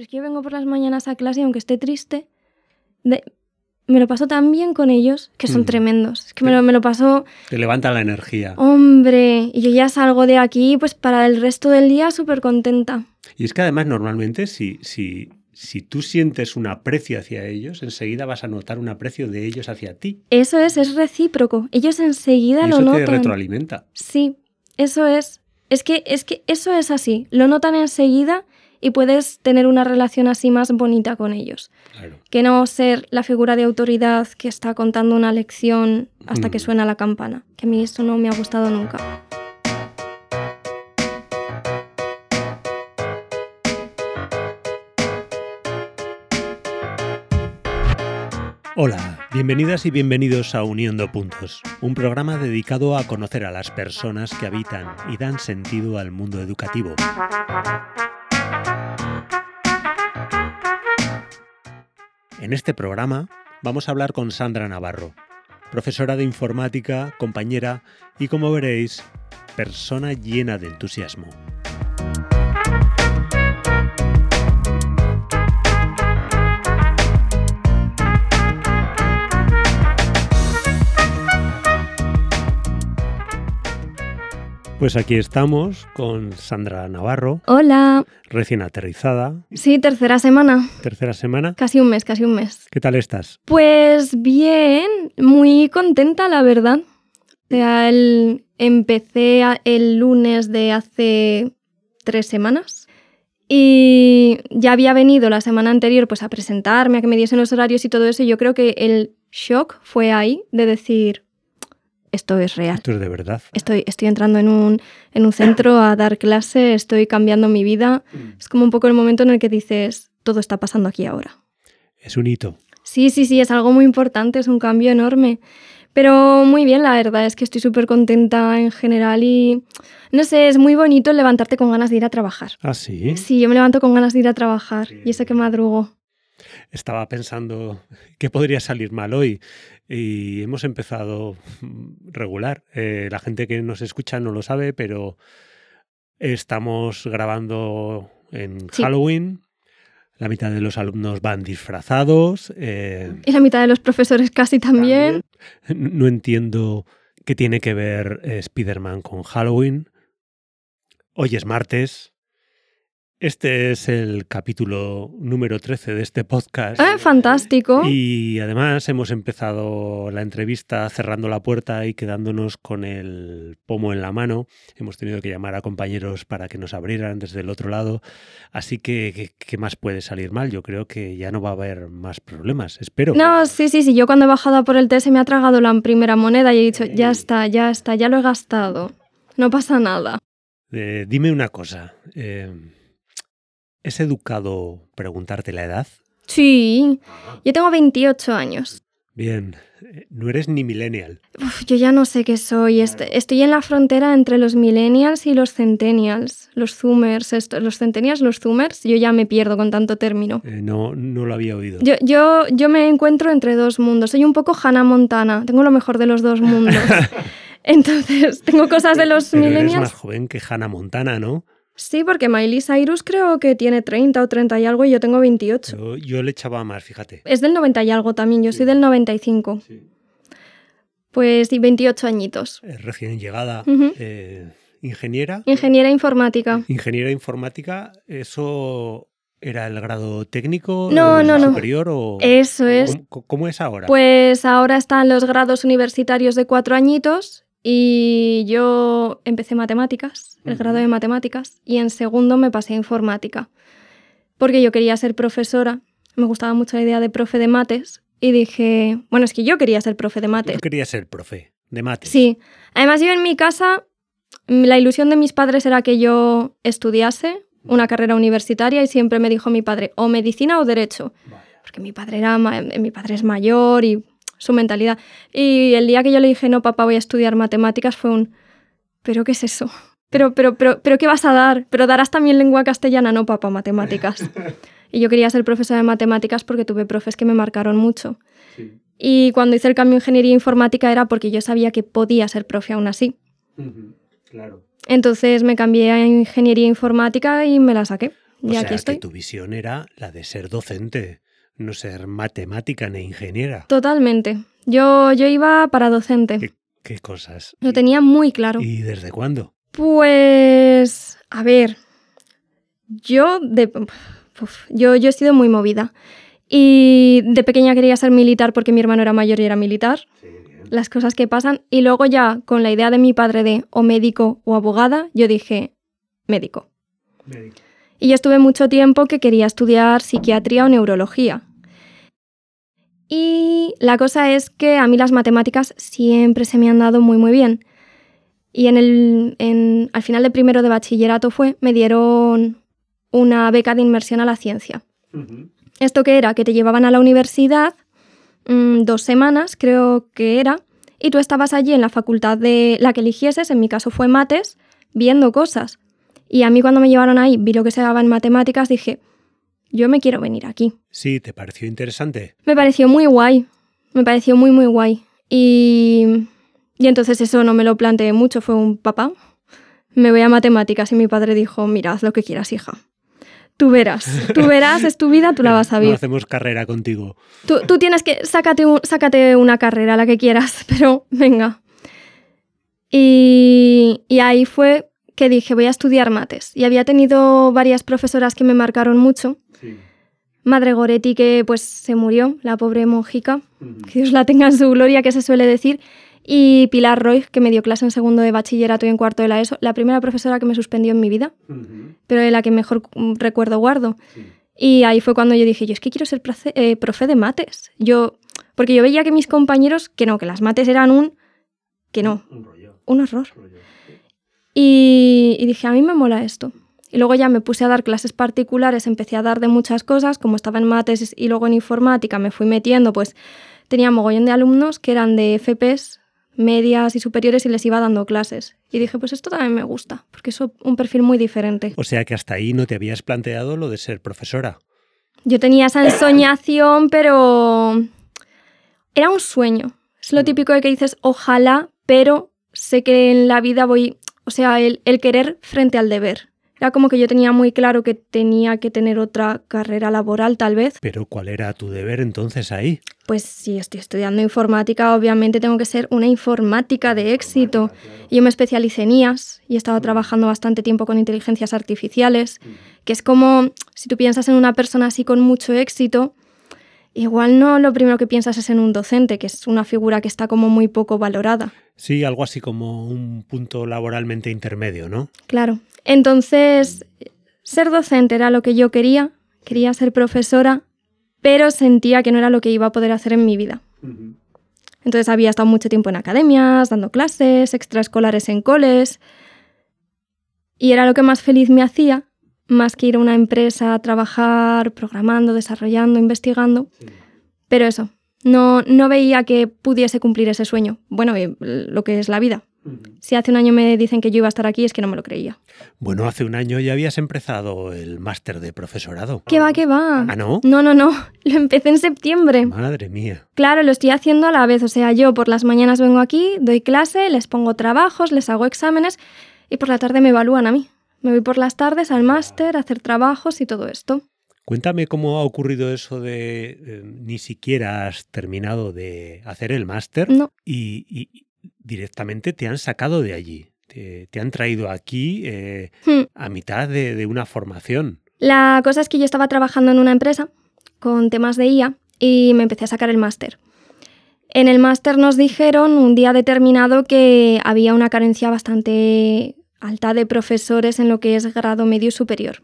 Pero es que yo vengo por las mañanas a clase y aunque esté triste, de- me lo paso tan bien con ellos, que son Mm. tremendos. Es que me lo, me lo paso, Te levanta la energía. hombre, y yo ya salgo de aquí pues para el resto del día súper contenta. Y es que además normalmente si, si, si tú sientes un aprecio hacia ellos, enseguida vas a notar un aprecio de ellos hacia ti. Eso es, es recíproco. Ellos enseguida Y lo eso te notan. retroalimenta. Sí, eso es. Es que, es que eso es así. Lo notan enseguida y puedes tener una relación así más bonita con ellos. Claro. Que no ser la figura de autoridad que está contando una lección hasta que Mm. suena la campana. Que a mí eso no me ha gustado nunca. Hola, bienvenidas y bienvenidos a Uniendo Puntos, un programa dedicado a conocer a las personas que habitan y dan sentido al mundo educativo. En este programa vamos a hablar con Sandra Navarro, profesora de informática, compañera y, como veréis, persona llena de entusiasmo. Pues aquí estamos con Sandra Navarro, Hola. recién aterrizada, Sí, tercera semana. tercera semana. Casi un mes, casi un mes. ¿Qué tal estás? Pues bien, muy contenta, la verdad. O sea, el- empecé el lunes de hace tres semanas y ya había venido la semana anterior pues a presentarme, a que me diesen los horarios y todo eso. Y yo creo que el shock fue ahí de decir, esto es real. Esto es de verdad. Estoy, estoy entrando en un, en un centro a dar clase, estoy cambiando mi vida. Es como un poco el momento en el que dices, todo está pasando aquí ahora. Es un hito. Sí, sí, sí, es algo muy importante, es un cambio enorme. Pero muy bien, la verdad es que estoy súper contenta en general y no sé, es muy bonito levantarte con ganas de ir a trabajar. Ah, sí. Sí, yo me levanto con ganas de ir a trabajar y eso que madrugo. Estaba pensando qué podría salir mal hoy y hemos empezado regular. Eh, la gente que nos escucha no lo sabe, pero estamos grabando en Sí. Halloween. La mitad de los alumnos van disfrazados. eh, Y la mitad de los profesores casi también. también. No entiendo qué tiene que ver eh, Spider-Man con Halloween. Hoy es martes. Este es el capítulo número 13 de este podcast. Ah, fantástico. Y además hemos empezado la entrevista cerrando la puerta y quedándonos con el pomo en la mano. Hemos tenido que llamar a compañeros para que nos abrieran desde el otro lado. Así que, ¿qué, más puede salir mal? Yo creo que ya no va a haber más problemas, espero. No, sí, sí, sí. Yo cuando he bajado por el té se me ha tragado la primera moneda y he dicho, ya está, ya está, ya lo he gastado. No pasa nada. Eh, dime una cosa. eh, ¿Es educado preguntarte la edad? Sí, yo tengo 28 años. Bien, no eres ni millennial. Uf, yo ya no sé qué soy. Est- Estoy en la frontera entre los millennials y los centennials. Los zoomers, los centennials, los zoomers. Yo ya me pierdo con tanto término. Eh, no, no lo había oído. Yo, yo, yo me encuentro entre dos mundos. Soy un poco Hannah Montana. Tengo lo mejor de los dos mundos. Entonces, tengo cosas de los Pero eres millennials. más joven que Hannah Montana, ¿no? Sí, porque Miley Cyrus creo que tiene 30 o 30 y algo y yo tengo 28. Yo, yo le echaba más, fíjate. Es del 90 y algo también, yo soy del 95. Pues sí, 28 añitos. Es recién llegada. Eh, ingeniera. Ingeniera informática. Ingeniera informática, ¿eso era el grado técnico? No, el no, no. superior o Eso es. ¿Cómo, cómo es ahora? Pues ahora están los grados universitarios de cuatro añitos y yo empecé matemáticas, el grado de matemáticas, y en segundo me pasé a informática, porque yo quería ser profesora, me gustaba mucho la idea de profe de mates, y dije, bueno, es que yo quería ser profe de mates. Yo quería ser profe de mates. Sí, además yo en mi casa, mm, la ilusión de mis padres era que yo estudiase una carrera universitaria y siempre me dijo mi padre, o medicina o derecho porque mi padre era ma- mi padre es mayor y su mentalidad. Y el día que yo le dije, no, papá, voy a estudiar matemáticas, fue un, ¿pero qué es eso? Pero, pero, pero, pero, ¿qué vas a dar? ¿Pero darás también lengua castellana? No, papá, matemáticas. Y yo quería ser profesora de matemáticas porque tuve profes que me marcaron mucho. Y cuando hice el cambio a ingeniería informática era porque yo sabía que podía ser profe aún así. Claro. Entonces me cambié a ingeniería informática y me la saqué. y o aquí sea, estoy. que tu visión era la de ser docente, no ser matemática ni ingeniera. Totalmente. Yo, yo iba para docente. ¿Qué, qué cosas? Lo tenía muy claro. ¿Y desde cuándo? Pues, a ver, yo de, uf, yo, yo he sido muy movida. Y de pequeña quería ser militar porque mi hermano era mayor y era militar. Las cosas que pasan. Y luego ya con la idea de mi padre de o médico o abogada, yo dije médico. Y yo estuve mucho tiempo que quería estudiar psiquiatría o neurología. Y la cosa es que a mí las matemáticas siempre se me han dado muy muy bien. Y en el, en, al final de primero de bachillerato fue, me dieron una beca de inmersión a la ciencia. ¿Esto qué era? Que te llevaban a la universidad mmm, dos semanas, creo que era, y tú estabas allí en la facultad de la que eligieses, en mi caso fue mates, viendo cosas. Y a mí cuando me llevaron ahí, vi lo que se daba en matemáticas, dije, yo me quiero venir aquí. Sí, ¿te pareció interesante? Me pareció muy guay, me pareció muy, muy guay. Y, y entonces eso no me lo planteé mucho, fue un papá. Me voy a matemáticas y mi padre dijo, mira, haz lo que quieras, hija. Tú verás, tú verás, es tu vida, tú la vas a No vivir. hacemos carrera contigo. Tú, tú tienes que, sácate, un- sácate una carrera, la que quieras, pero venga. Y, y ahí fue que dije, voy a estudiar mates. Y había tenido varias profesoras que me marcaron mucho. Madre Goretti, que pues se murió, la pobre monjica, que Dios la tenga en su gloria, que se suele decir. Y Pilar Roy, que me dio clase en segundo de bachillerato y en cuarto de la ESO, la primera profesora que me suspendió en mi vida, pero de la que mejor mm, recuerdo guardo. Y ahí fue cuando yo dije, yo es que quiero ser profe, eh, profe de mates. Yo, porque yo veía que mis compañeros, que no, que las mates eran un, que no, Un rollo. un horror. Y, y dije, a mí me mola esto. Y luego ya me puse a dar clases particulares, empecé a dar de muchas cosas, como estaba en mates y luego en informática me fui metiendo, pues tenía mogollón de alumnos que eran de FPs, medias y superiores y les iba dando clases. Y dije, pues esto también me gusta, porque es un perfil muy diferente. O sea que hasta ahí no te habías planteado lo de ser profesora. Yo tenía esa ensoñación, pero era un sueño. Es lo típico de que dices, ojalá, pero sé que en la vida voy, o sea, el, el querer frente al deber. Era como que yo tenía muy claro que tenía que tener otra carrera laboral, tal vez. Pero ¿cuál era tu deber entonces ahí? Pues si estoy estudiando informática, obviamente tengo que ser una informática de éxito. Y Yo me especialicé en IAS y he estado trabajando bastante tiempo con inteligencias artificiales, que es como, si tú piensas en una persona así con mucho éxito, igual no lo primero que piensas es en un docente, que es una figura que está como muy poco valorada. Sí, algo así como un punto laboralmente intermedio, ¿no? Claro. Entonces, ser docente era lo que yo quería, quería ser profesora, pero sentía que no era lo que iba a poder hacer en mi vida. Entonces había estado mucho tiempo en academias, dando clases, extraescolares en coles, y era lo que más feliz me hacía, más que ir a una empresa a trabajar programando, desarrollando, investigando. Pero eso, no, no veía que pudiese cumplir ese sueño. Bueno, lo que es la vida. Si hace un año me dicen que yo iba a estar aquí, es que no me lo creía. Bueno, hace un año ya habías empezado el máster de profesorado. ¿Qué va, qué va? ¿Ah, no? No, no, no. Lo empecé en septiembre. Madre mía. Claro, lo estoy haciendo a la vez. O sea, yo por las mañanas vengo aquí, doy clase, les pongo trabajos, les hago exámenes y por la tarde me evalúan a mí. Me voy por las tardes al máster a hacer trabajos y todo esto. Cuéntame cómo ha ocurrido eso de eh, ni siquiera has terminado de hacer el máster No, y, y directamente te han sacado de allí. Te, te han traído aquí eh, Hmm. a mitad de, de una formación. La cosa es que yo estaba trabajando en una empresa con temas de IA y me empecé a sacar el máster. En el máster nos dijeron un día determinado que había una carencia bastante alta de profesores en lo que es grado medio y superior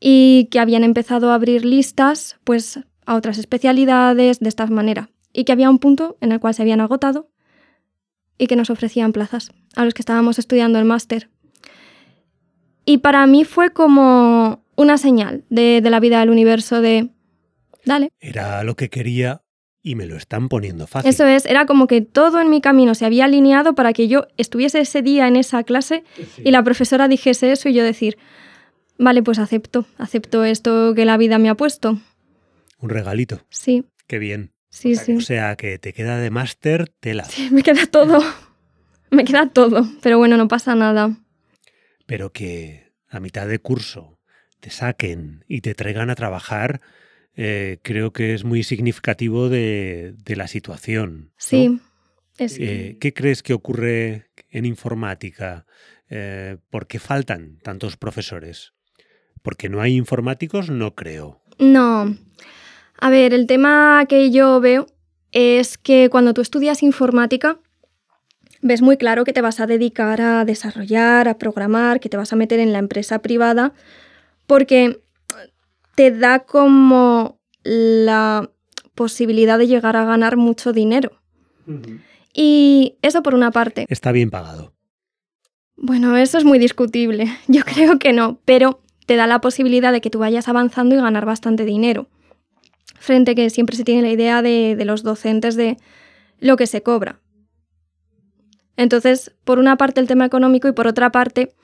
y que habían empezado a abrir listas pues a otras especialidades de esta manera y que había un punto en el cual se habían agotado y que nos ofrecían plazas a los que estábamos estudiando el máster. Y para mí fue como una señal de, de la vida del universo de, dale. Era lo que quería y me lo están poniendo fácil. Eso es, era como que todo en mi camino se había alineado para que yo estuviese ese día en esa clase y la profesora dijese eso y yo decir, vale, pues acepto, acepto esto que la vida me ha puesto. Un regalito. Sí, Qué bien. sí, sí. O sea que te queda de máster tela. Sí, me queda todo. Me queda todo. Pero bueno, no pasa nada. Pero que a mitad de curso te saquen y te traigan a trabajar, eh, creo que es muy significativo de, la situación. Sí. Eh, ¿Qué crees que ocurre en informática? Eh, ¿Por qué faltan tantos profesores? ¿Porque no hay informáticos? No creo. No. A ver, el tema que yo veo es que cuando tú estudias informática, ves muy claro que te vas a dedicar a desarrollar, a programar, que te vas a meter en la empresa privada, porque te da como la posibilidad de llegar a ganar mucho dinero. Y eso por una parte. Está bien pagado. Bueno, eso es muy discutible. Yo creo que no, pero te da la posibilidad de que tú vayas avanzando y ganar bastante dinero. Frente que siempre se tiene la idea de, de los docentes de lo que se cobra. Entonces, por una parte el tema económico y por otra parte,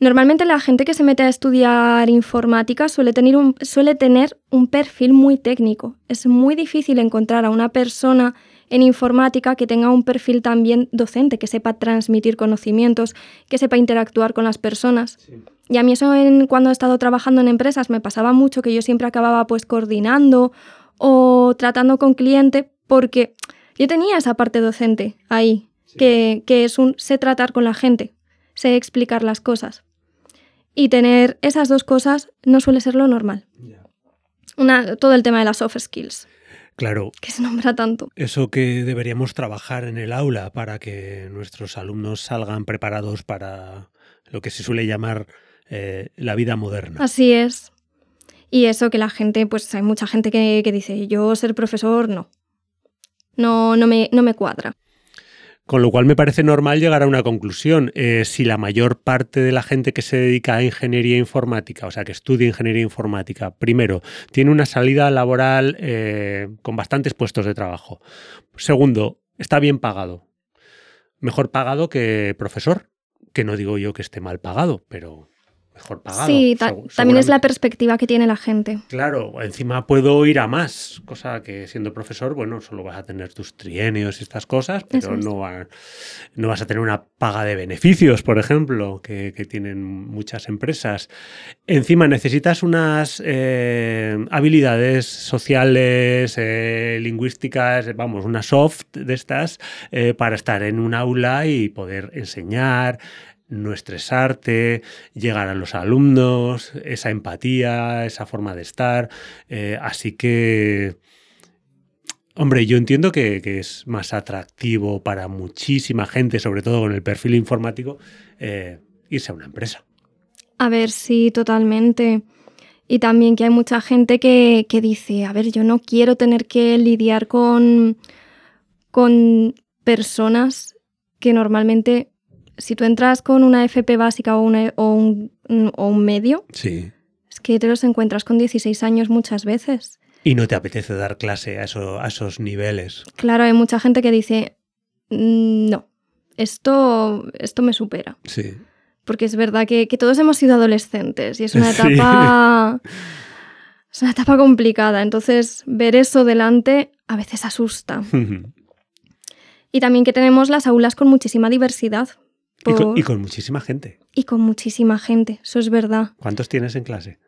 normalmente la gente que se mete a estudiar informática suele tener un, suele tener un perfil muy técnico. Es muy difícil encontrar a una persona en informática que tenga un perfil también docente, que sepa transmitir conocimientos, que sepa interactuar con las personas. Y a mí eso cuando he estado trabajando en empresas me pasaba mucho que yo siempre acababa pues coordinando o tratando con cliente porque yo tenía esa parte docente ahí, que, es un sé tratar con la gente, sé explicar las cosas. Y tener esas dos cosas no suele ser lo normal. Una, todo el tema de las soft skills. Claro. Que se nombra tanto. Eso que deberíamos trabajar en el aula para que nuestros alumnos salgan preparados para lo que se suele llamar eh, la vida moderna. Así es. Y eso que la gente, pues hay mucha gente que, que dice, yo ser profesor, no. No, no, me, no me cuadra. Con lo cual me parece normal llegar a una conclusión. Eh, si la mayor parte de la gente que se dedica a ingeniería informática, o sea, que estudia ingeniería informática, primero, tiene una salida laboral eh, con bastantes puestos de trabajo. Segundo, está bien pagado. Mejor pagado que profesor, que no digo yo que esté mal pagado, pero mejor pagado. Sí, también es la perspectiva que tiene la gente. Claro, encima puedo ir a más, cosa que siendo profesor, bueno, solo vas a tener tus trienios y estas cosas, pero no, no vas a tener una paga de beneficios, por ejemplo, que, tienen muchas empresas. Encima necesitas unas eh, habilidades sociales, eh, lingüísticas, vamos, una soft de estas, eh, para estar en un aula y poder enseñar, no estresarte, llegar a los alumnos, esa empatía, esa forma de estar. Eh, así que, hombre, yo entiendo que, es más atractivo para muchísima gente, sobre todo con el perfil informático, eh, irse a una empresa. A ver, sí, totalmente. Y también que hay mucha gente que, que dice, a ver, yo no quiero tener que lidiar con, con personas que normalmente si tú entras con una FP básica o, un, medio, sí. es que te los encuentras con 16 años muchas veces. Y no te apetece dar clase a, esos niveles. Claro, hay mucha gente que dice, mm, no, esto, esto me supera. Sí. Porque es verdad que, todos hemos sido adolescentes y es una etapa... Es una etapa complicada, entonces ver eso delante a veces asusta. y también que tenemos las aulas con muchísima diversidad, y, con, muchísima gente. Y con muchísima gente, eso es verdad. ¿Cuántos tienes en clase?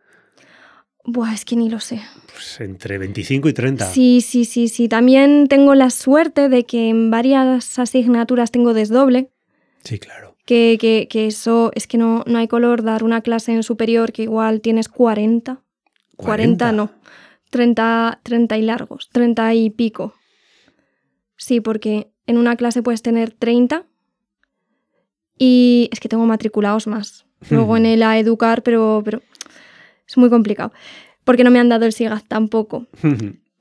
Buah, es que ni lo sé. Pues entre 25 y 30. Sí, sí, sí, sí. También tengo la suerte de que en varias asignaturas tengo desdoble. Sí, claro. Que, que, eso es que no, no hay color dar una clase en superior que igual tienes 40. 40, no. 30, 30 y largos, 30 y pico. Sí, porque en una clase puedes tener 30 y es que tengo matriculados más. Luego en el a educar, pero, pero es muy complicado. Porque no me han dado el SIGAZ tampoco.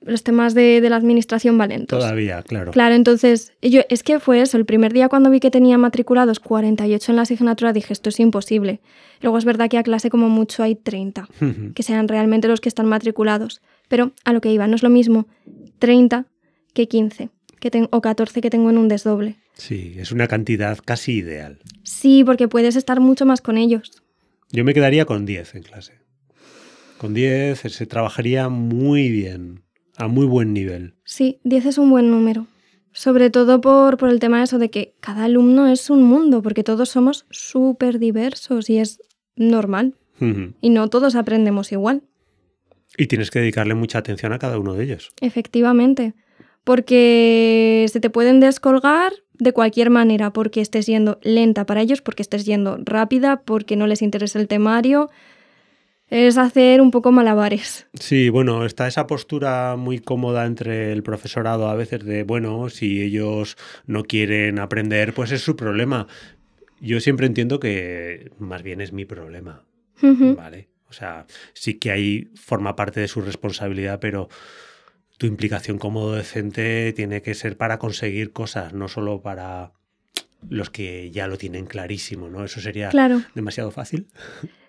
Los temas de, la administración valen. Todavía, claro. Claro, entonces, yo, es que fue eso. El primer día cuando vi que tenía matriculados 48 en la asignatura, dije, esto es imposible. Luego es verdad que a clase como mucho hay 30, que sean realmente los que están matriculados. Pero a lo que iba, no es lo mismo 30 que 15 que o 14 que tengo en un desdoble. Sí, es una cantidad casi ideal. Sí, porque puedes estar mucho más con ellos. Yo me quedaría con 10 en clase. Con 10 se trabajaría muy bien, a muy buen nivel. Sí, 10 es un buen número. Sobre todo por, por el tema de eso de que cada alumno es un mundo, porque todos somos súper diversos y es normal. Y no todos aprendemos igual. Y tienes que dedicarle mucha atención a cada uno de ellos. Efectivamente, porque se te pueden descolgar de cualquier manera, porque estés yendo lenta para ellos, porque estés yendo rápida, porque no les interesa el temario. Es hacer un poco malabares. Sí, bueno, está esa postura muy cómoda entre el profesorado a veces de, bueno, si ellos no quieren aprender, pues es su problema. Yo siempre entiendo que más bien es mi problema. ¿vale? O sea, sí que ahí forma parte de su responsabilidad, pero tu implicación como docente tiene que ser para conseguir cosas, no solo para los que ya lo tienen clarísimo, ¿no? Eso sería Claro. demasiado fácil.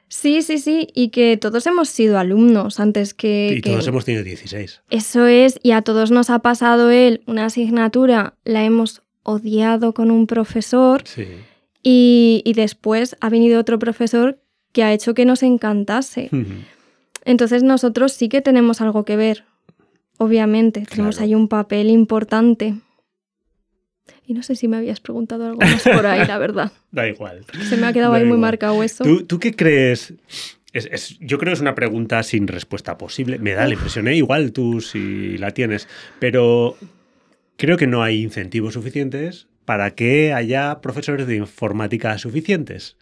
Sí, sí, sí, y que todos hemos sido alumnos antes que... Y que- todos hemos tenido 16. Eso es, y a todos nos ha pasado él una asignatura, la hemos odiado con un profesor Sí. y, y después ha venido otro profesor que ha hecho que nos encantase. Entonces nosotros sí que tenemos algo que ver, obviamente, tenemos Claro. ahí un papel importante. Y no sé si me habías preguntado algo más por ahí, la verdad. Da igual. Se me ha quedado Da ahí muy marcado eso. ¿Tú, tú qué crees? Es- es- yo creo que es una pregunta sin respuesta posible. Me da la impresión, ¿eh? igual tú si la tienes, pero creo que no hay incentivos suficientes para que haya profesores de informática suficientes.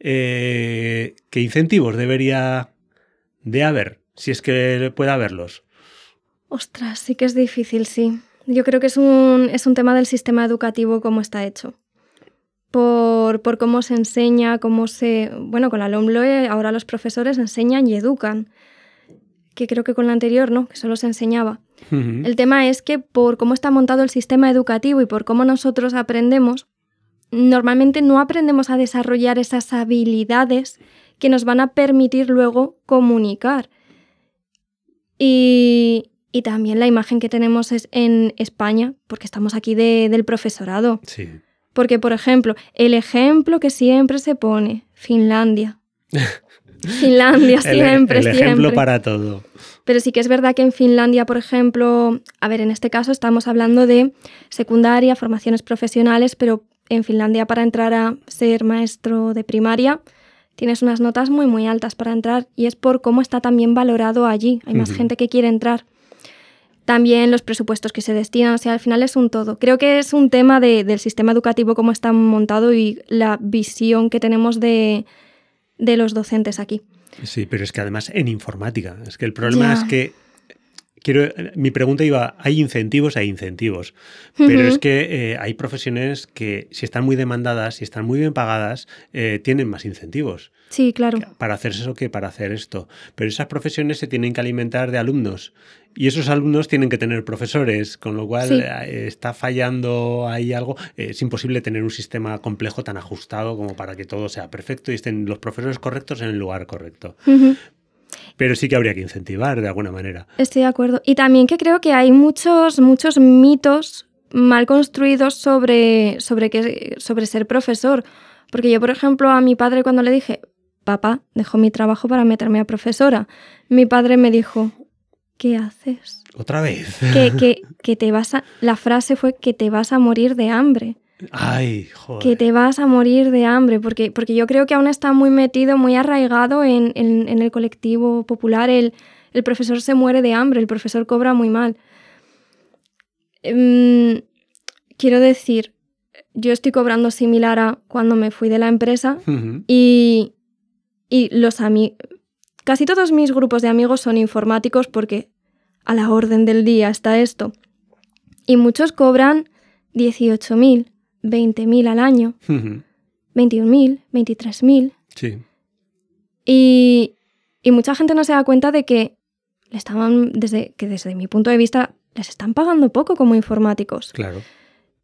Eh, ¿Qué incentivos debería de haber? Si es que puede haberlos. Ostras, sí que es difícil, sí. Yo creo que es un, es un tema del sistema educativo como está hecho. Por, por cómo se enseña, cómo se... Bueno, con la LOMLOE ahora los profesores enseñan y educan. Que creo que con la anterior no, que solo se enseñaba. El tema es que por cómo está montado el sistema educativo y por cómo nosotros aprendemos, normalmente no aprendemos a desarrollar esas habilidades que nos van a permitir luego comunicar. Y, y también la imagen que tenemos es en España, porque estamos aquí de- del profesorado. Sí. Porque, por ejemplo, el ejemplo que siempre se pone, Finlandia. Finlandia El, siempre, el ejemplo siempre. para todo. Pero sí que es verdad que en Finlandia, por ejemplo, a ver, en este caso estamos hablando de secundaria, formaciones profesionales, pero en Finlandia para entrar a ser maestro de primaria tienes unas notas muy muy altas para entrar y es por cómo está también valorado allí. Hay más gente que quiere entrar. También los presupuestos que se destinan, o sea, al final es un todo. Creo que es un tema de- del sistema educativo, cómo está montado y la visión que tenemos de, de los docentes aquí. Sí, pero es que además en informática. Es que el problema es que. Quiero, mi pregunta iba, hay incentivos, hay incentivos, pero es que eh, hay profesiones que si están muy demandadas, si están muy bien pagadas, eh, tienen más incentivos Sí, claro. para hacer eso que para hacer esto. Pero esas profesiones se tienen que alimentar de alumnos y esos alumnos tienen que tener profesores, con lo cual Sí. eh, está fallando ahí algo. Eh, es imposible tener un sistema complejo tan ajustado como para que todo sea perfecto y estén los profesores correctos en el lugar correcto. Ujú. Pero sí que habría que incentivar de alguna manera. Estoy de acuerdo. Y también que creo que hay muchos, muchos mitos mal construidos sobre, sobre, que, sobre ser profesor. Porque yo, por ejemplo, a mi padre cuando le dije, papá, dejo mi trabajo para meterme a profesora, mi padre me dijo, ¿qué haces? Otra vez. Que, que, que te vas a... La frase fue que te vas a morir de hambre. Ay, joder. Que te vas a morir de hambre, porque, porque yo creo que aún está muy metido, muy arraigado en, en- en el colectivo popular. El, el profesor se muere de hambre, el profesor cobra muy mal. Em, quiero decir, yo estoy cobrando similar a cuando me fui de la empresa y, y los amigos... Casi todos mis grupos de amigos son informáticos porque a la orden del día está esto. Y muchos cobran 18.000, 20.000 al año, Ujú. 21.000, 23.000. Sí. Y, y mucha gente no se da cuenta de que le estaban, desde, que desde mi punto de vista, les están pagando poco como informáticos. Claro.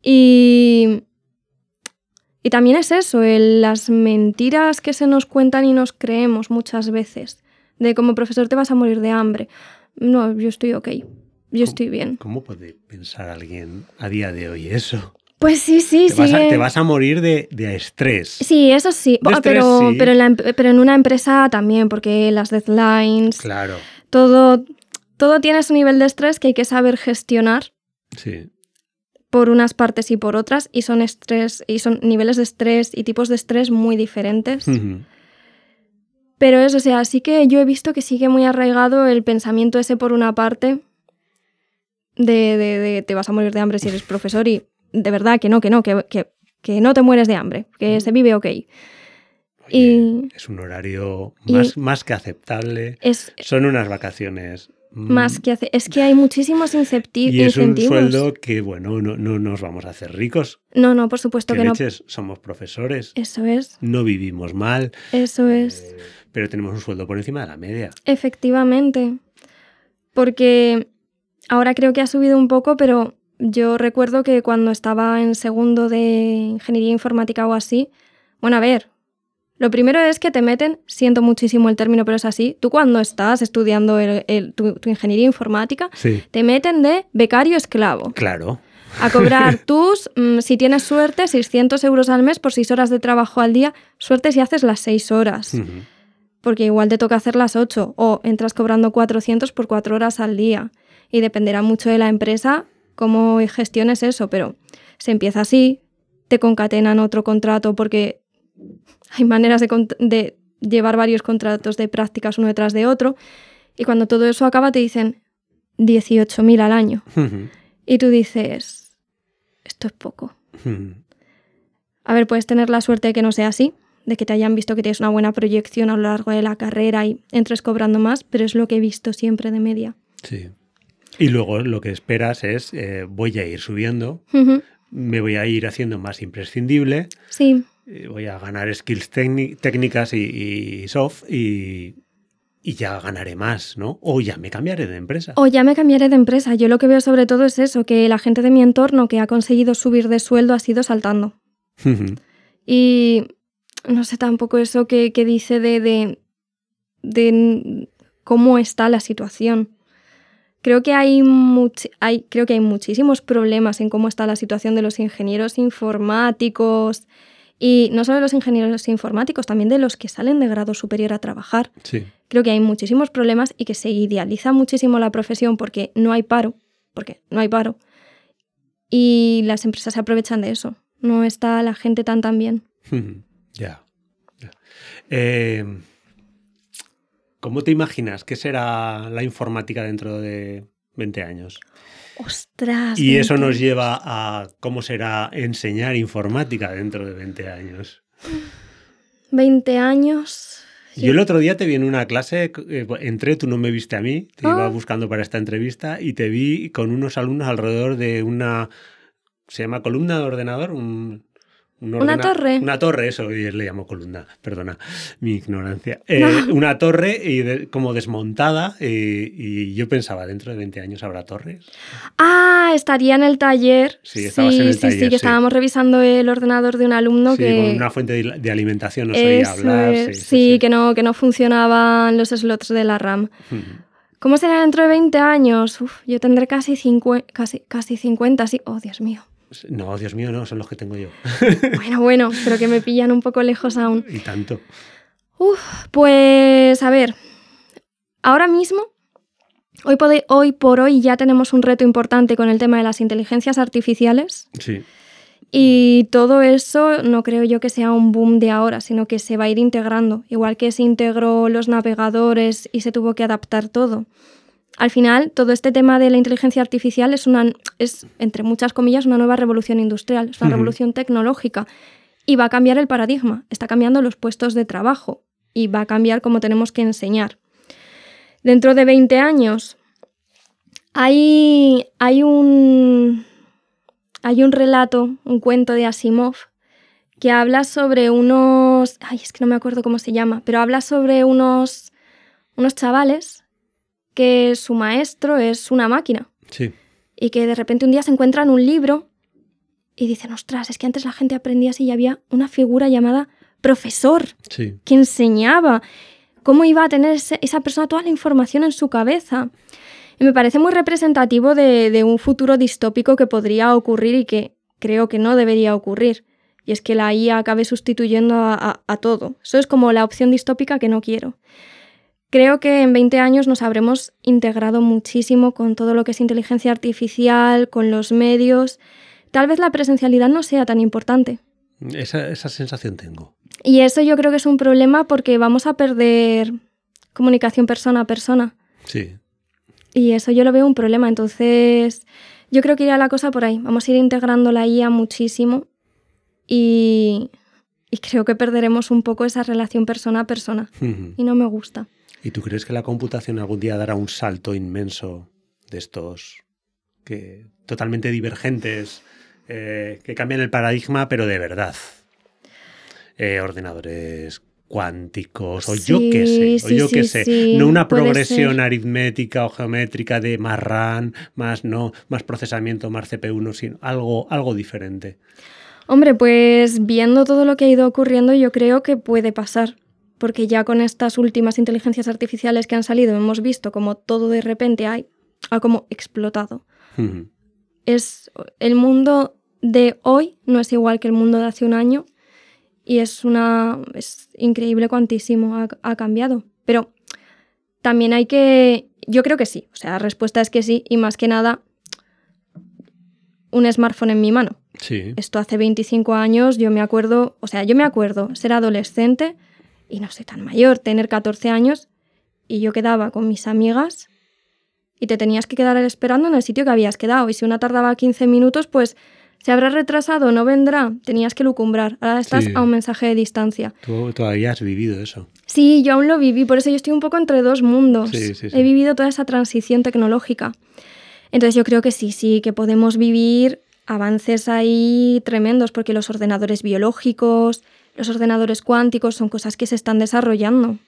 Y, y también es eso, el- las mentiras que se nos cuentan y nos creemos muchas veces, de como profesor te vas a morir de hambre. No, yo estoy ok, yo estoy bien. ¿Cómo puede pensar alguien a día de hoy eso? Pues sí, sí, sí. a, te vas a morir de, de estrés. Sí, eso sí, De estrés, pero, sí. pero, en la em- pero en una empresa también, porque las deadlines, Claro. todo, todo tiene su nivel de estrés que hay que saber gestionar Sí. por unas partes y por otras, y son estrés, y son niveles de estrés y tipos de estrés muy diferentes. Pero eso, o sea, sí que yo he visto que sigue muy arraigado el pensamiento ese por una parte de, de, de te vas a morir de hambre si eres profesor y de verdad que no, que no, que, que, que no te mueres de hambre, que se vive ok. Oye, Y- es un horario más, más que aceptable. Es Son unas vacaciones. mm, más que hace, es que hay muchísimos incepti- Y es un incentivos. sueldo que, bueno, no, no nos vamos a hacer ricos. No, no, por supuesto Que que no. leches, somos profesores, Eso es, no vivimos mal, eso es. eh, pero tenemos un sueldo por encima de la media. Efectivamente. Porque ahora creo que ha subido un poco, pero yo recuerdo que cuando estaba en segundo de ingeniería informática o así, bueno, a ver, lo primero es que te meten, siento muchísimo el término, pero es así, tú cuando estás estudiando el- el- tu, tu ingeniería informática, Sí. te meten de becario esclavo Claro. a cobrar tus, mm, si tienes suerte, 600 euros al mes por 6 horas de trabajo al día, suerte si haces las 6 horas porque igual te toca hacer las 8 o entras cobrando 400 por 4 horas al día. Y dependerá mucho de la empresa cómo gestiones eso, pero se empieza así, te concatenan otro contrato porque hay maneras de, de llevar varios contratos de prácticas uno detrás de otro. Y cuando todo eso acaba te dicen 18.000 al año. Y tú dices, esto es poco. A ver, puedes tener la suerte de que no sea así, de que te hayan visto que tienes una buena proyección a lo largo de la carrera y entres cobrando más, pero es lo que he visto siempre de media. Sí. Y luego lo que esperas es, eh, voy a ir subiendo, me voy a ir haciendo más imprescindible, Sí, eh, voy a ganar skills técni- técnicas y, y soft y, y ya ganaré más, ¿no? O ya me cambiaré de empresa. o ya me cambiaré de empresa. Yo lo que veo sobre todo es eso, que la gente de mi entorno que ha conseguido subir de sueldo ha sido saltando. Y no sé tampoco eso que, que dice de, de, de cómo está la situación. Creo que, hay much- hay, creo que hay muchísimos problemas en cómo está la situación de los ingenieros informáticos y no solo de los ingenieros informáticos, también de los que salen de grado superior a trabajar. Sí. Creo que hay muchísimos problemas y que se idealiza muchísimo la profesión porque no hay paro, porque no hay paro. Y las empresas se aprovechan de eso. No está la gente tan tan bien. Ya. ya. Eh, ¿Cómo te imaginas que será la informática dentro de 20 años? Ostras. Y eso nos lleva a cómo será enseñar informática dentro de 20 años. 20 años. Yo el otro día te vi en una clase, eh, entré, tú no me viste a mí, te iba Ah. buscando para esta entrevista y te vi con unos alumnos alrededor de una, se llama columna de ordenador, un, un Una torre. Una torre, eso, y le llamo columna, perdona mi ignorancia. Eh, No. Una torre y de- como desmontada eh, y yo pensaba, dentro de 20 años habrá torres. Ah, estaría en el taller. Sí, estabas en el sí, taller, sí, que sí. estábamos revisando el ordenador de un alumno sí, que. con una fuente de, de alimentación oía Eso hablar. sí, sí, sí, sí. Que, no, que no funcionaban los slots de la RAM. ¿Cómo será dentro de 20 años? Uf, yo tendré casi, casi, casi 50, sí. Oh, Dios mío. No, Dios mío, no, son los que tengo yo. Bueno, bueno, pero que me pillan un poco lejos aún. y tanto. Uf, pues a ver, ahora mismo, hoy, pode- hoy por hoy ya tenemos un reto importante con el tema de las inteligencias artificiales Sí. y todo eso no creo yo que sea un boom de ahora, sino que se va a ir integrando, igual que se integró los navegadores y se tuvo que adaptar todo. Al final, todo este tema de la inteligencia artificial es, una, es entre muchas comillas, una nueva revolución industrial, es una revolución tecnológica y va a cambiar el paradigma, está cambiando los puestos de trabajo y va a cambiar cómo tenemos que enseñar. Dentro de 20 años hay, hay, un, hay un relato, un cuento de Asimov que habla sobre unos... Ay, es que no me acuerdo cómo se llama, pero habla sobre unos, unos chavales que su maestro es una máquina Sí. y que de repente un día se encuentran un libro y dicen, ostras, es que antes la gente aprendía así y había una figura llamada profesor Sí. que enseñaba cómo iba a tener ese- esa persona toda la información en su cabeza. Y me parece muy representativo de, de un futuro distópico que podría ocurrir y que creo que no debería ocurrir. Y es que la IA acabe sustituyendo a, a- a todo. Eso es como la opción distópica que no quiero. Creo que en 20 años nos habremos integrado muchísimo con todo lo que es inteligencia artificial, con los medios. Tal vez la presencialidad no sea tan importante. Esa, esa sensación tengo. Y eso yo creo que es un problema porque vamos a perder comunicación persona a persona. Sí. Y eso yo lo veo un problema. Entonces, yo creo que irá la cosa por ahí. Vamos a ir integrando la IA muchísimo y, y creo que perderemos un poco esa relación persona a persona. Y no me gusta. ¿Y tú crees que la computación algún día dará un salto inmenso de estos que totalmente divergentes, eh, que cambian el paradigma, pero de verdad? Eh, ordenadores cuánticos, o yo qué sé, Sí, o yo qué sí, sé. no una progresión ser. aritmética o geométrica de más RAM, más no, más procesamiento, más CPU, sino algo, algo diferente. Hombre, pues viendo todo lo que ha ido ocurriendo, yo creo que puede pasar. Porque ya con estas últimas inteligencias artificiales que han salido, hemos visto como todo de repente hay, ha como explotado. Es el mundo de hoy no es igual que el mundo de hace un año y es una es increíble cuantísimo ha, ha cambiado. Pero también hay que, yo creo que sí. O sea, la respuesta es que sí y más que nada un smartphone en mi mano. Sí. Esto hace 25 años, yo me acuerdo, o sea, yo me acuerdo ser adolescente y no sé tan mayor, tener 14 años y yo quedaba con mis amigas y te tenías que quedar esperando en el sitio que habías quedado y si una tardaba 15 minutos, pues se habrá retrasado, no vendrá, tenías que lucumbrar. Ahora estás Sí. a un mensaje de distancia. Tú todavía has vivido eso. Sí, yo aún lo viví, por eso yo estoy un poco entre dos mundos. Sí, sí, sí. He vivido toda esa transición tecnológica. Entonces yo creo que sí, sí, que podemos vivir avances ahí tremendos, porque los ordenadores biológicos, los ordenadores cuánticos son cosas que se están desarrollando.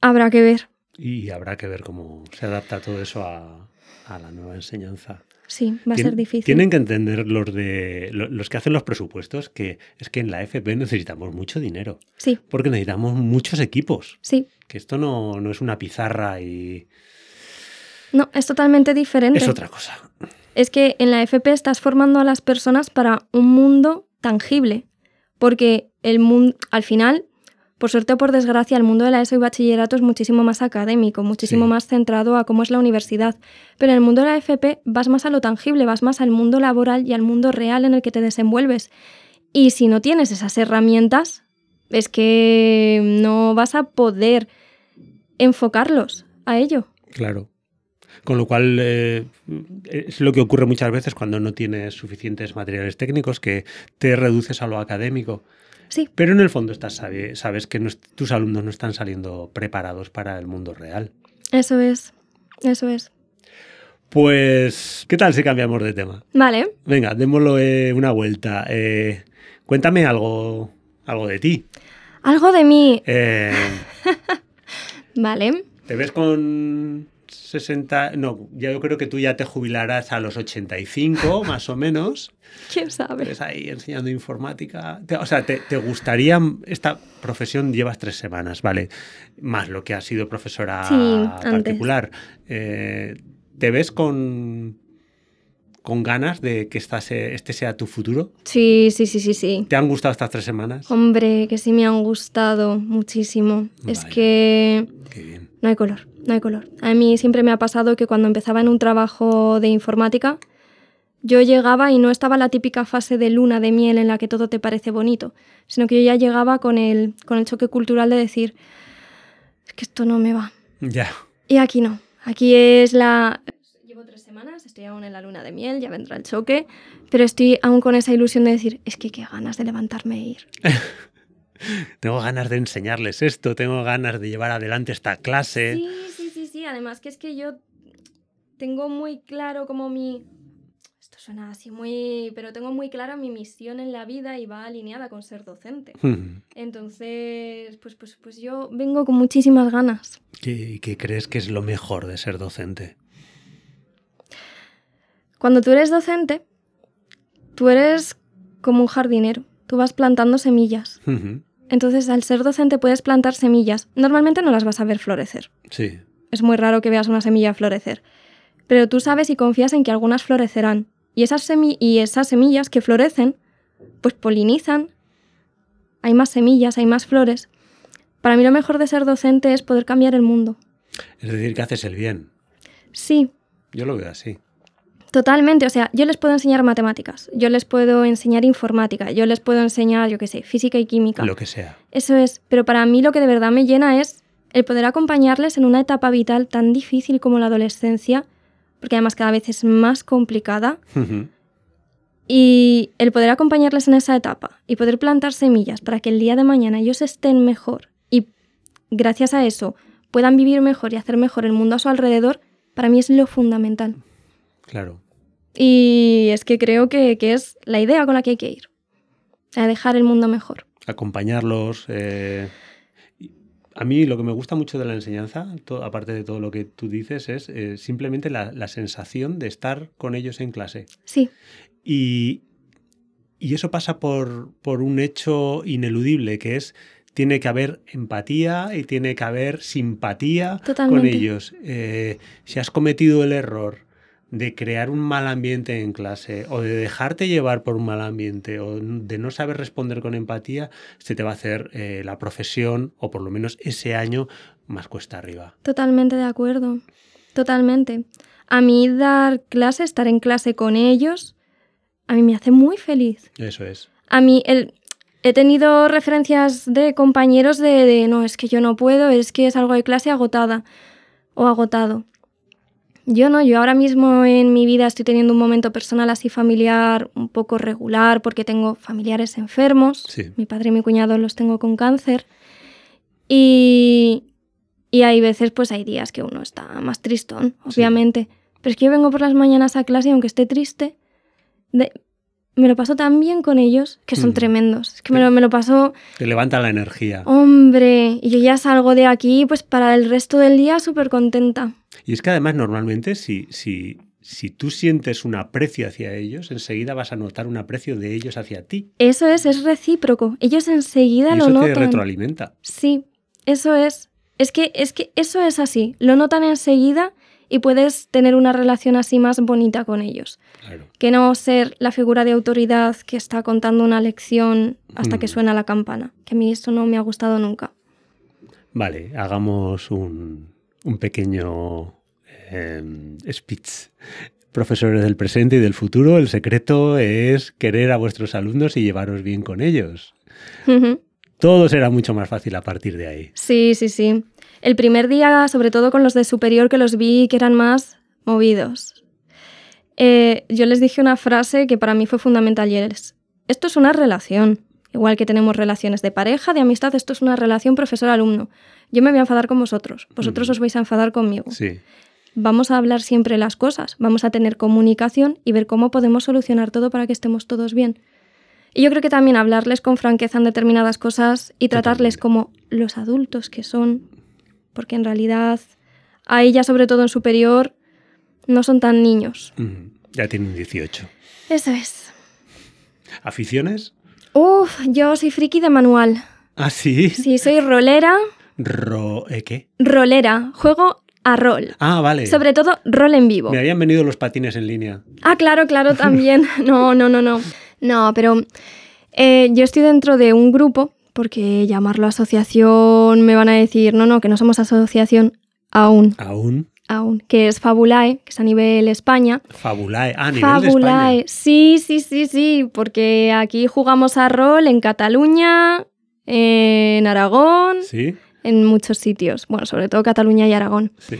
Habrá que ver. Y habrá que ver cómo se adapta todo eso a, a la nueva enseñanza. Sí, va a ser difícil. Tienen que entender los de lo- los que hacen los presupuestos que es que en la FP necesitamos mucho dinero, Sí, porque necesitamos muchos equipos. sí. Que esto no, no es una pizarra y No, es totalmente diferente. es otra cosa. es que en la FP estás formando a las personas para un mundo tangible, porque el mundo, al final, por suerte o por desgracia, el mundo de la ESO y bachillerato es muchísimo más académico, muchísimo Sí. más centrado a cómo es la universidad, pero en el mundo de la FP vas más a lo tangible, vas más al mundo laboral y al mundo real en el que te desenvuelves. Y si no tienes esas herramientas, es que no vas a poder enfocarlos a ello. Claro. Con lo cual eh, es lo que ocurre muchas veces cuando no tienes suficientes materiales técnicos, que te reduces a lo académico. Sí, Pero en el fondo estás, sabe- sabes que no tus alumnos no están saliendo preparados para el mundo real. eso es, eso es. Pues, ¿qué tal si cambiamos de tema? Vale, Venga, démoslo eh, una vuelta. Eh, cuéntame algo, algo de ti. algo de mí. Eh, Vale. ¿Te ves con 60? No, ya yo creo que tú ya te jubilarás a los 85, más o menos. ¿Quién sabe? Ves ahí enseñando informática. Te- o sea, te, te gustaría esta profesión? Llevas tres semanas, vale. Más lo que has sido profesora Sí, particular. Eh, ¿Te ves con, con ganas de que esta se- este sea tu futuro? Sí, sí, sí, sí, sí. ¿Te han gustado estas tres semanas? Hombre, que sí me han gustado muchísimo. Es que Qué bien. No hay color, no hay color. A mí siempre me ha pasado que cuando empezaba en un trabajo de informática, yo llegaba y no estaba la típica fase de luna de miel en la que todo te parece bonito, sino que yo ya llegaba con el, con el choque cultural de decir, es que esto no me va. Ya. Y aquí no. Aquí es la... Llevo tres semanas, estoy aún en la luna de miel, ya vendrá el choque, pero estoy aún con esa ilusión de decir, es que qué ganas de levantarme e ir. Tengo ganas de enseñarles esto, tengo ganas de llevar adelante esta clase. Sí, sí, sí, sí. Además que es que yo tengo muy claro como mi... Esto suena así muy... Pero tengo muy clara mi misión en la vida y va alineada con ser docente. Hmm. Entonces, pues, pues, pues yo vengo con muchísimas ganas. ¿Qué, qué crees que es lo mejor de ser docente? Cuando tú eres docente, tú eres como un jardinero. Tú vas plantando semillas. Ujú. Entonces, al ser docente puedes plantar semillas. Normalmente no las vas a ver florecer. Sí. Es muy raro que veas una semilla florecer. Pero tú sabes y confías en que algunas florecerán. Y esas, semi- y esas semillas que florecen, pues polinizan. Hay más semillas, hay más flores. Para mí lo mejor de ser docente es poder cambiar el mundo. Es decir, que haces el bien. Sí, Yo lo veo así. Totalmente, o sea, yo les puedo enseñar matemáticas, yo les puedo enseñar informática, yo les puedo enseñar, yo qué sé, física y química. Lo que sea. Eso es, pero para mí lo que de verdad me llena es el poder acompañarles en una etapa vital tan difícil como la adolescencia, porque además cada vez es más complicada, y el poder acompañarles en esa etapa y poder plantar semillas para que el día de mañana ellos estén mejor y gracias a eso puedan vivir mejor y hacer mejor el mundo a su alrededor, para mí es lo fundamental. Claro. Y es que creo que, que es la idea con la que hay que ir, a dejar el mundo mejor. acompañarlos. eh, A mí lo que me gusta mucho de la enseñanza, aparte de todo lo que tú dices, es eh, simplemente la, la sensación de estar con ellos en clase. Sí, Y, y eso pasa por, por un hecho ineludible, que es, tiene que haber empatía y tiene que haber simpatía con ellos. Eh, si has cometido el error de crear un mal ambiente en clase o de dejarte llevar por un mal ambiente o de no saber responder con empatía, se te va a hacer eh, la profesión o por lo menos ese año más cuesta arriba. totalmente de acuerdo. Totalmente. A mí dar clase, estar en clase con ellos, a mí me hace muy feliz. Eso es. A mí el, he tenido referencias de compañeros de, de, no, es que yo no puedo, es que salgo de clase agotada o agotado. Yo no, yo ahora mismo en mi vida estoy teniendo un momento personal así familiar un poco regular porque tengo familiares enfermos. Sí. Mi padre y mi cuñado los tengo con cáncer. Y, y hay veces, pues hay días que uno está más tristón, Sí. obviamente. Pero es que yo vengo por las mañanas a clase y aunque esté triste, de- me lo paso tan bien con ellos que son Mm. tremendos. Es que me Sí. lo, me lo paso, Te levanta la energía. hombre, y yo ya salgo de aquí pues para el resto del día súper contenta. Y es que además normalmente si, si, si tú sientes un aprecio hacia ellos, enseguida vas a notar un aprecio de ellos hacia ti. Eso es, es recíproco. Ellos enseguida Y lo eso te notan. retroalimenta. Sí, eso es. Es que, es que eso es así. Lo notan enseguida y puedes tener una relación así más bonita con ellos. Claro. Que no ser la figura de autoridad que está contando una lección hasta que Mm. suena la campana. Que a mí eso no me ha gustado nunca. Vale, hagamos un, un pequeño eh, speech. Profesores del presente y del futuro, el secreto es querer a vuestros alumnos y llevaros bien con ellos. Ujú. Todo será mucho más fácil a partir de ahí. sí, sí, sí. El primer día, sobre todo con los de superior, que los vi que eran más movidos. Eh, yo les dije una frase que para mí fue fundamental y es, esto es una relación. Igual que tenemos relaciones de pareja, de amistad, esto es una relación profesor-alumno. Yo me voy a enfadar con vosotros, vosotros Ujú. os vais a enfadar conmigo. Sí, Vamos a hablar siempre las cosas, vamos a tener comunicación y ver cómo podemos solucionar todo para que estemos todos bien. Y yo creo que también hablarles con franqueza en determinadas cosas y tratarles como los adultos que son, porque en realidad a ella, sobre todo en superior, no son tan niños. Mm, ya tienen 18. Eso es. ¿Aficiones? Uf, yo soy friki de manual. Ah, sí. Sí, soy rolera, Ro ¿eh, ¿Qué? rolera, juego a rol. Ah, vale. Sobre todo rol en vivo. Me habían venido los patines en línea. Ah, claro, claro, también. No, no, no, no. No, pero eh, yo estoy dentro de un grupo, porque llamarlo asociación me van a decir, no, no, que no somos asociación aún, Aún. aún, que es Fabulae, que es a nivel España. Fabulae. Ah, a nivel de Fabulae, España. sí, sí, sí, sí, porque aquí jugamos a rol en Cataluña, en Aragón, Sí, en muchos sitios. Bueno, sobre todo Cataluña y Aragón. sí.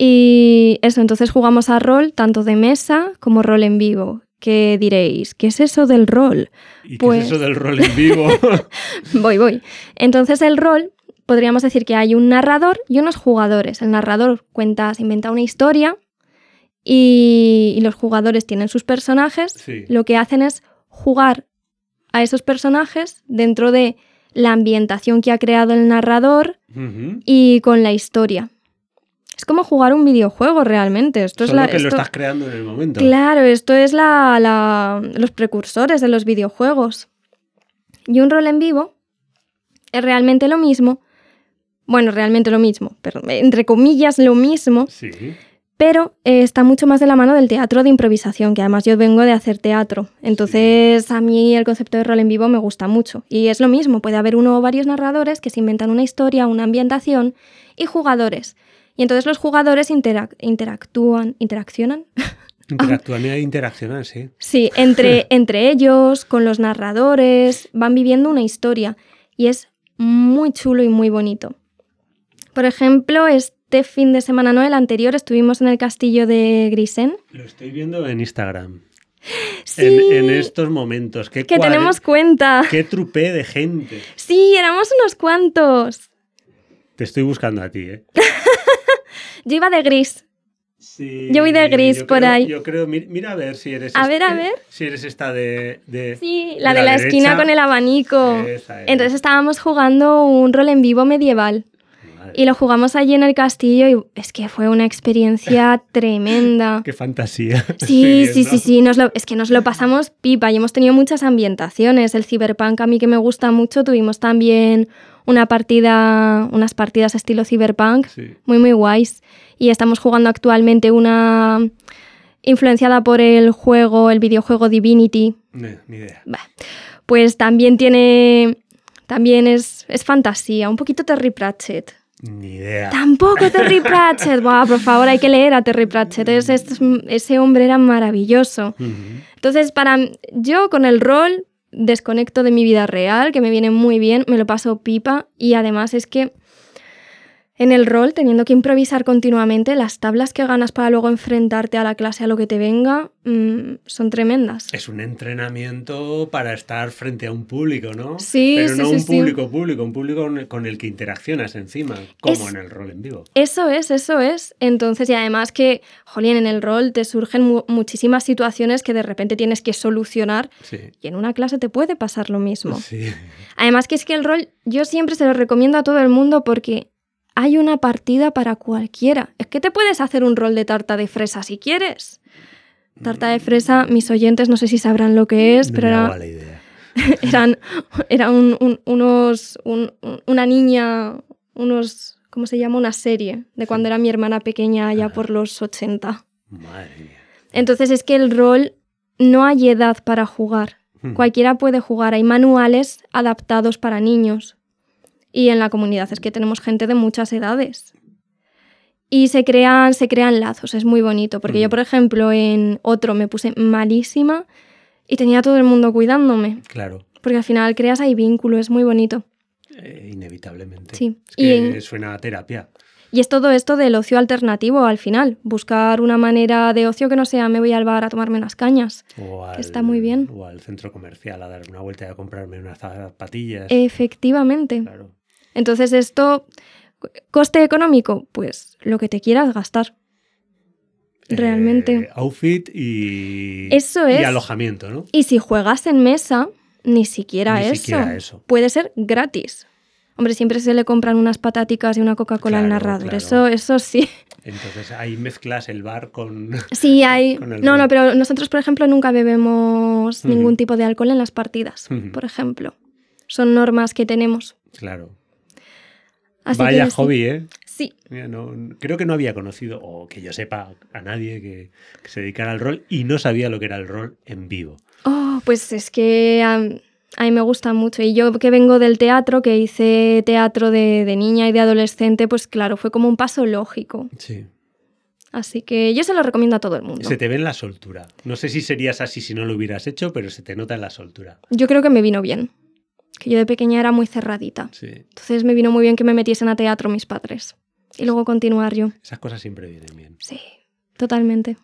Y eso, entonces jugamos a rol tanto de mesa como rol en vivo. ¿Qué diréis? ¿Qué es eso del rol? ¿Y qué Pues- es eso del rol en vivo? voy, voy. Entonces el rol, podríamos decir que hay un narrador y unos jugadores. El narrador cuenta, se inventa una historia y, y los jugadores tienen sus personajes. Sí. Lo que hacen es jugar a esos personajes dentro de la ambientación que ha creado el narrador y con la historia. Es como jugar un videojuego realmente. Esto Solo es la, que lo estás creando en el momento. Claro, esto es la, la- los precursores de los videojuegos. Y un rol en vivo es realmente lo mismo. Bueno, realmente lo mismo, pero entre comillas lo mismo, Sí. Pero eh, está mucho más de la mano del teatro de improvisación, que además yo vengo de hacer teatro. Entonces a mí el concepto de rol en vivo me gusta mucho. Y es lo mismo, puede haber uno o varios narradores que se inventan una historia, una ambientación y jugadores. Y entonces los jugadores interac- interactúan, interaccionan Interactúan e interaccionan, sí. Sí, entre, entre ellos, con los narradores, van viviendo una historia y es muy chulo y muy bonito. Por ejemplo, este fin de semana, no el anterior, estuvimos en el castillo de Grisen. Lo estoy viendo en Instagram. Sí, En, en estos momentos. Qué que tenemos cuenta. Qué trupé de gente. Sí, éramos unos cuantos. Te estoy buscando a ti, ¿eh? Yo iba de gris. Sí, Yo voy de gris por creo- ahí. Yo creo, mi- mira a ver si eres. A ver, a este- ver. Si eres esta de. de- Sí, la de la, esquina con el abanico. Esa. Entonces estábamos jugando un rol en vivo medieval. Y lo jugamos allí en el castillo y es que fue una experiencia tremenda. Qué fantasía. Sí, sí, sí, sí, nos lo- es que nos lo pasamos pipa y hemos tenido muchas ambientaciones. El cyberpunk a mí que me gusta mucho, tuvimos también una partida, unas partidas estilo cyberpunk, Sí. muy, muy guays. Y estamos jugando actualmente una influenciada por el juego, el videojuego Divinity. Ni, ni idea. Bah, Pues también tiene, también es, es fantasía, un poquito Terry Pratchett. Ni idea. Tampoco Terry Pratchett. Buah, por favor, hay que leer a Terry Pratchett. Es- es- ese hombre era maravilloso. Entonces, para yo con el rol desconecto de mi vida real, que me viene muy bien, me lo paso pipa y además es que en el rol, teniendo que improvisar continuamente, las tablas que ganas para luego enfrentarte a la clase, a lo que te venga, mm, son tremendas. Es un entrenamiento para estar frente a un público, ¿no? Sí, Pero sí, no sí, un sí. público público, un público con el- que interaccionas encima, como Es- en el rol en vivo. Eso es, eso es. Entonces, y además que, jolín, en el rol te surgen mu- muchísimas situaciones que de repente tienes que solucionar y en una clase te puede pasar lo mismo. Sí. Además que es que el rol yo siempre se lo recomiendo a todo el mundo porque hay una partida para cualquiera. Es que te puedes hacer un rol de tarta de fresa si quieres. Tarta de fresa, mis oyentes no sé si sabrán lo que es, No pero era, idea. eran era un- un- unos un- un- una niña, unos ¿cómo se llama? Una serie de cuando era mi hermana pequeña allá Ajá. por los 80. Madre mía. Entonces es que el rol no hay edad para jugar. Ujú. Cualquiera puede jugar. Hay manuales adaptados para niños. Y en la comunidad es que tenemos gente de muchas edades. Y se crean, se crean lazos, es muy bonito. Porque yo, por ejemplo, en otro me puse malísima y tenía todo el mundo cuidándome. Claro. Porque al final creas ahí vínculo, es muy bonito. Eh, inevitablemente. Sí. Es que Y en- suena a terapia. Y es todo esto del ocio alternativo al final. Buscar una manera de ocio que no sea me voy al bar a tomarme unas cañas. O al, está muy bien. O al centro comercial a dar una vuelta y a comprarme unas zapatillas. Efectivamente. Claro. Entonces esto, coste económico, pues lo que te quieras gastar. Realmente. Eh, outfit y, Eso y es. alojamiento, ¿no? Y si juegas en mesa, ni siquiera, Ni eso. siquiera eso. Puede ser gratis. Hombre, siempre se le compran unas patáticas y una Coca-Cola al narrador. claro. Eso, eso sí. Entonces ahí mezclas el bar con... Sí, hay. Con el No, no, pero nosotros, por ejemplo, nunca bebemos ningún tipo de alcohol en las partidas, por ejemplo. Son normas que tenemos. Claro. Así Vaya que hobby, ¿eh? Sí, Mira, no- creo que no había conocido, o que yo sepa, a nadie que, que se dedicara al rol y no sabía lo que era el rol en vivo. Oh, pues es que a, a mí me gusta mucho. Y yo que vengo del teatro, que hice teatro de, de niña y de adolescente, pues claro, fue como un paso lógico. Sí. Así que yo se lo recomiendo a todo el mundo. Se te ve en la soltura. No sé si serías así si no lo hubieras hecho, pero se te nota en la soltura. Yo creo que me vino bien. Que yo de pequeña era muy cerradita. Sí. Entonces me vino muy bien que me metiesen a teatro mis padres. Y luego continuar yo. Esas cosas siempre vienen bien. Sí, totalmente.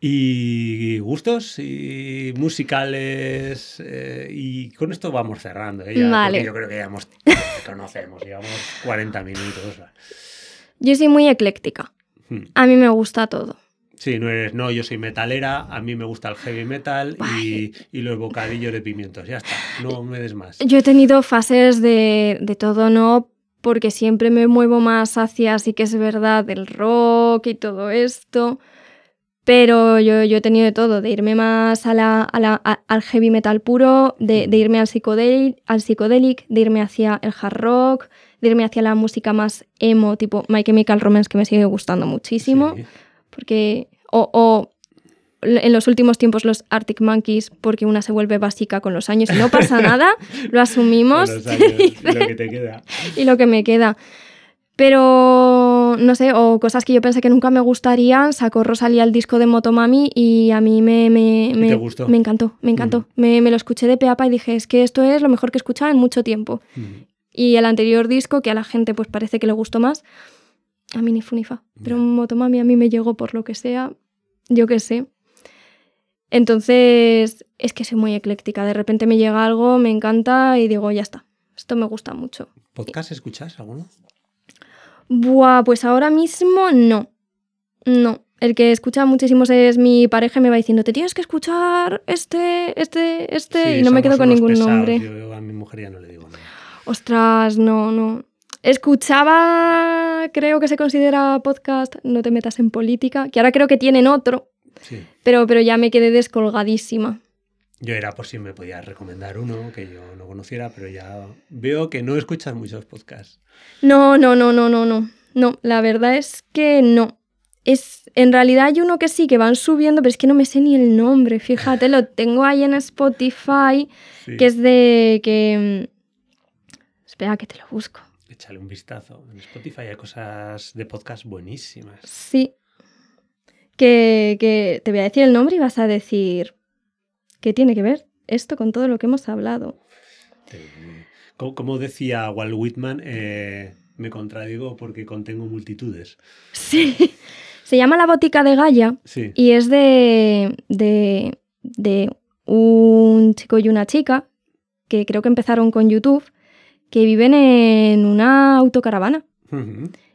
Y gustos y musicales. eh, y con esto vamos cerrando. ¿eh? Ya, Vale. Yo creo que ya hemos, conocemos, llevamos 40 minutos. Yo soy muy ecléctica. Hmm. A mí me gusta todo. Sí, no eres, no, yo soy metalera, a mí me gusta el heavy metal y, y los bocadillos de pimientos, ya está, no me des más. Yo he tenido fases de, de todo, ¿no? Porque siempre me muevo más hacia, sí que es verdad, el rock y todo esto. Pero yo, yo he tenido de todo, de irme más a la, a la- a- al heavy metal puro, de, de irme al psicodélic, al psicodélic, de irme hacia el hard rock, de irme hacia la música más emo, tipo My Chemical Romance, que me sigue gustando muchísimo. Sí. Porque. O, o en los últimos tiempos los Arctic Monkeys, porque una se vuelve básica con los años y no pasa nada, lo asumimos años, lo que te queda. y lo que me queda. Pero, no sé, o cosas que yo pensé que nunca me gustarían, sacó Rosalía el disco de Motomami y a mí me, me, ¿Y me, te gustó? me encantó, me encantó. Me, me lo escuché de peapa y dije, es que esto es lo mejor que he escuchado en mucho tiempo. Mm. Y el anterior disco, que a la gente pues parece que le gustó más, a mí ni fu ni fa. Pero Ya. Motomami a mí me llegó por lo que sea, yo qué sé. Entonces, es que soy muy ecléctica. De repente me llega algo, me encanta y digo, ya está, esto me gusta mucho. ¿Podcast escuchas alguno? Buah, pues ahora mismo no. No. El que escucha muchísimos es mi pareja y me va diciendo, te tienes que escuchar este, este, este, Sí, y no me quedo con ningún pesados. nombre. Yo a mi mujer ya no le digo nada. Ostras, no, no. Escuchaba, creo que se considera podcast, no te metas en política, que ahora creo que tienen otro, Sí. pero, pero ya me quedé descolgadísima. Yo era por si me podías recomendar uno que yo no conociera, pero ya veo que no escuchas muchos podcasts. No, no, no, no, no, no. No, la verdad es que no. Es, en realidad hay uno que sí, que van subiendo, pero es que no me sé ni el nombre. Fíjate, lo tengo ahí en Spotify, Sí. que es de que... mm, Espera, que te lo busco. Échale un vistazo. En Spotify hay cosas de podcast buenísimas. Sí. Que, que te voy a decir el nombre y vas a decir... ¿Qué tiene que ver esto con todo lo que hemos hablado? Eh, Como, como decía Walt Whitman, eh, me contradigo porque contengo multitudes. Sí. Se llama La Botica de Gaia. Sí. Y es de, de, de un chico y una chica que creo que empezaron con YouTube, que viven en una autocaravana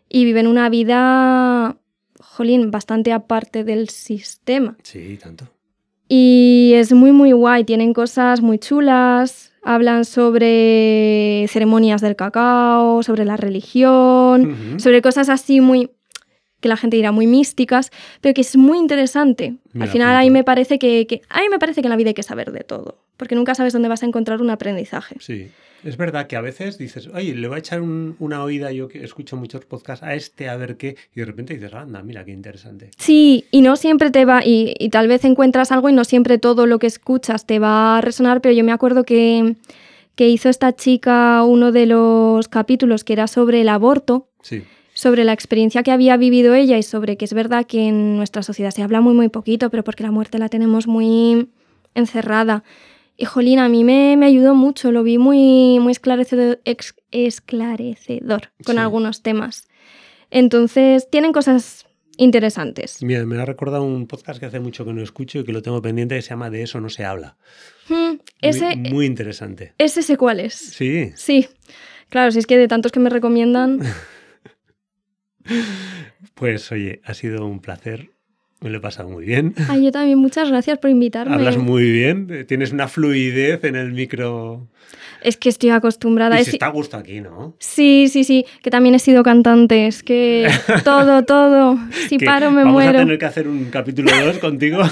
y viven una vida, jolín, bastante aparte del sistema. Sí, tanto. Y es muy, muy guay. Tienen cosas muy chulas. Hablan sobre ceremonias del cacao, sobre la religión, sobre cosas así muy que la gente dirá muy místicas, pero que es muy interesante. Me Al final ahí me parece que, que- a mí me parece que en la vida hay que saber de todo, porque nunca sabes dónde vas a encontrar un aprendizaje. Sí. Es verdad que a veces dices, oye, le voy a echar un- una oída, yo que escucho muchos podcasts, a este a ver qué, y de repente dices, anda, mira qué interesante. Sí, y no siempre te va, y, y tal vez encuentras algo y no siempre todo lo que escuchas te va a resonar, pero yo me acuerdo que, que hizo esta chica uno de los capítulos que era sobre el aborto, Sí. sobre la experiencia que había vivido ella y sobre que es verdad que en nuestra sociedad se habla muy muy poquito, pero porque la muerte la tenemos muy encerrada. Y jolín, a mí me, me ayudó mucho, lo vi muy, muy esclarecedor, ex- esclarecedor con Sí. algunos temas. Entonces, tienen cosas interesantes. Mira, me ha recordado un podcast que hace mucho que no escucho y que lo tengo pendiente que se llama De eso no se habla. Hmm, Muy- ese, muy, interesante. ese sé cuál es. Sí. Sí. Claro, si es que de tantos que me recomiendan. Pues oye, ha sido un placer. Me lo he pasado muy bien. Ay, yo también, muchas gracias por invitarme. Hablas muy bien, tienes una fluidez en el micro. Es que estoy acostumbrada. Y Es- se está a gusto aquí, ¿no? Sí, sí, sí, que también he sido cantante, es que todo, todo, si Que paro me vamos muero. a tener que hacer un capítulo 2 contigo.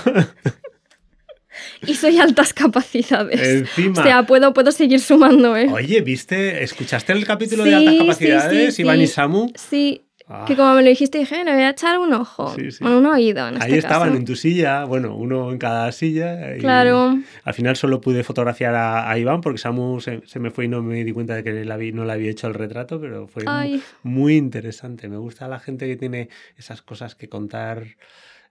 Y soy altas capacidades. Encima. O sea, puedo, puedo seguir sumando, ¿eh? Oye, ¿viste? ¿Escuchaste el capítulo Sí, de altas capacidades, sí, Iván y Samu? Sí, Ah, que como me lo dijiste dije, le voy a echar un ojo, Sí, sí. bueno, un oído en Ahí este estaban caso. en tu silla, bueno, uno en cada silla. y Claro, Al final solo pude fotografiar a, a Iván porque Samu se, se me fue y no me di cuenta de que le habí- no le había hecho el retrato, pero fue mu- ay, muy interesante. Me gusta la gente que tiene esas cosas que contar.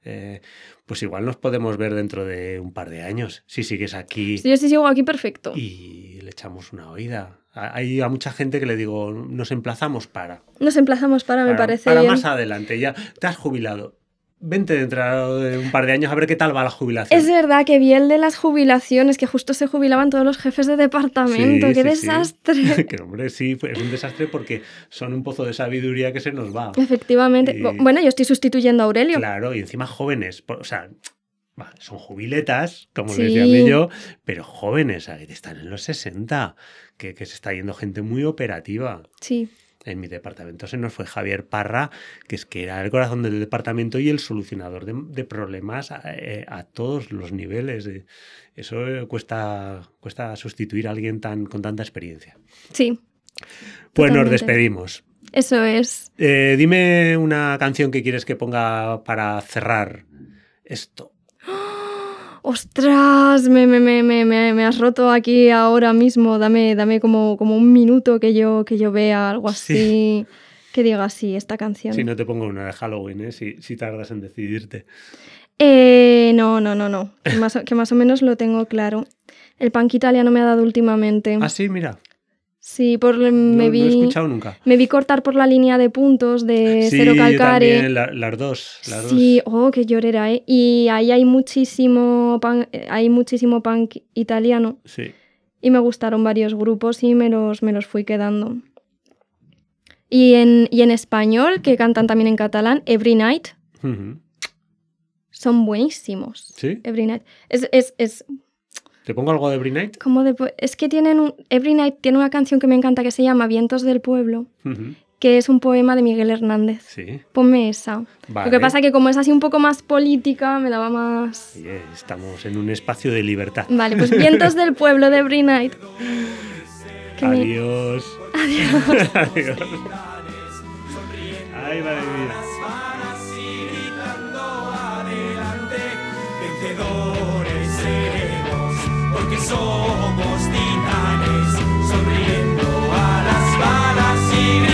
eh, pues igual nos podemos ver dentro de un par de años, si sigues aquí yo sí sigo aquí perfecto. y le echamos una oída. Hay a mucha gente que le digo, nos emplazamos para. Nos emplazamos para, me parece para bien. más adelante, ya te has jubilado. Vente dentro de un par de años a ver qué tal va la jubilación. Es verdad que vi el de las jubilaciones, que justo se jubilaban todos los jefes de departamento. Sí, ¡Qué sí, sí. desastre! que hombre, sí, es un desastre porque son un pozo de sabiduría que se nos va. Efectivamente. Y- Bueno, yo estoy sustituyendo a Aurelio. Claro, y encima jóvenes, o sea, son jubiletas, como Sí. les llamé yo, pero jóvenes, están en los 60, que, que se está yendo gente muy operativa. Sí. En mi departamento se nos fue Javier Parra, que es que era el corazón del departamento y el solucionador de, de problemas a, eh, a todos los niveles. eh. Eso eh, cuesta, cuesta sustituir a alguien tan, con tanta experiencia. Sí, Pues nos despedimos. eso es. Eh, dime una canción que quieres que ponga para cerrar esto. ¡Ostras! Me, me, me, me, has roto aquí ahora mismo. Dame, dame como, como un minuto que yo, que yo vea algo así. Sí. que diga sí, esta canción. Si no te pongo una de Halloween, ¿eh? si, si tardas en decidirte. Eh, no, no, no, no. Que más, que más o menos lo tengo claro. El punk italiano me ha dado últimamente. Ah, sí, mira. Sí, por, me, no, vi, no he escuchado nunca. me vi cortar por la línea de puntos de Sí, Cero Calcare. también, la- las dos. Las Sí, dos. oh, qué llorera, ¿eh? Y ahí hay muchísimo punk, eh, hay muchísimo punk italiano Sí. y me gustaron varios grupos y me los, me los fui quedando. Y en, y en español, que cantan también en catalán, Every Night, son buenísimos. ¿Sí? Every Night. Es, es, es ¿Te pongo algo de Every Night? como de... Es que tienen un... Every Night tiene una canción que me encanta que se llama Vientos del Pueblo, que es un poema de Miguel Hernández. Sí. Ponme esa. Vale. Lo que pasa que como es así un poco más política, me daba más... Oye, estamos en un espacio de libertad. Vale, pues Vientos del Pueblo de Every Night. Que me- Adiós. Adiós. Adiós. Ay, madre mía. Somos titanes, sonriendo a las balas y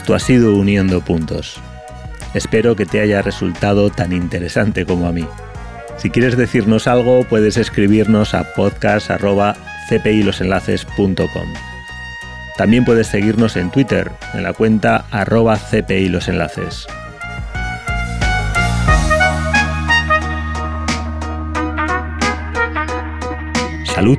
Esto ha sido Uniendo Puntos. Espero que te haya resultado tan interesante como a mí. Si quieres decirnos algo, puedes escribirnos a podcast.cpilosenlaces.com. También puedes seguirnos en Twitter, en la cuenta arroba cpilosenlaces. Salud.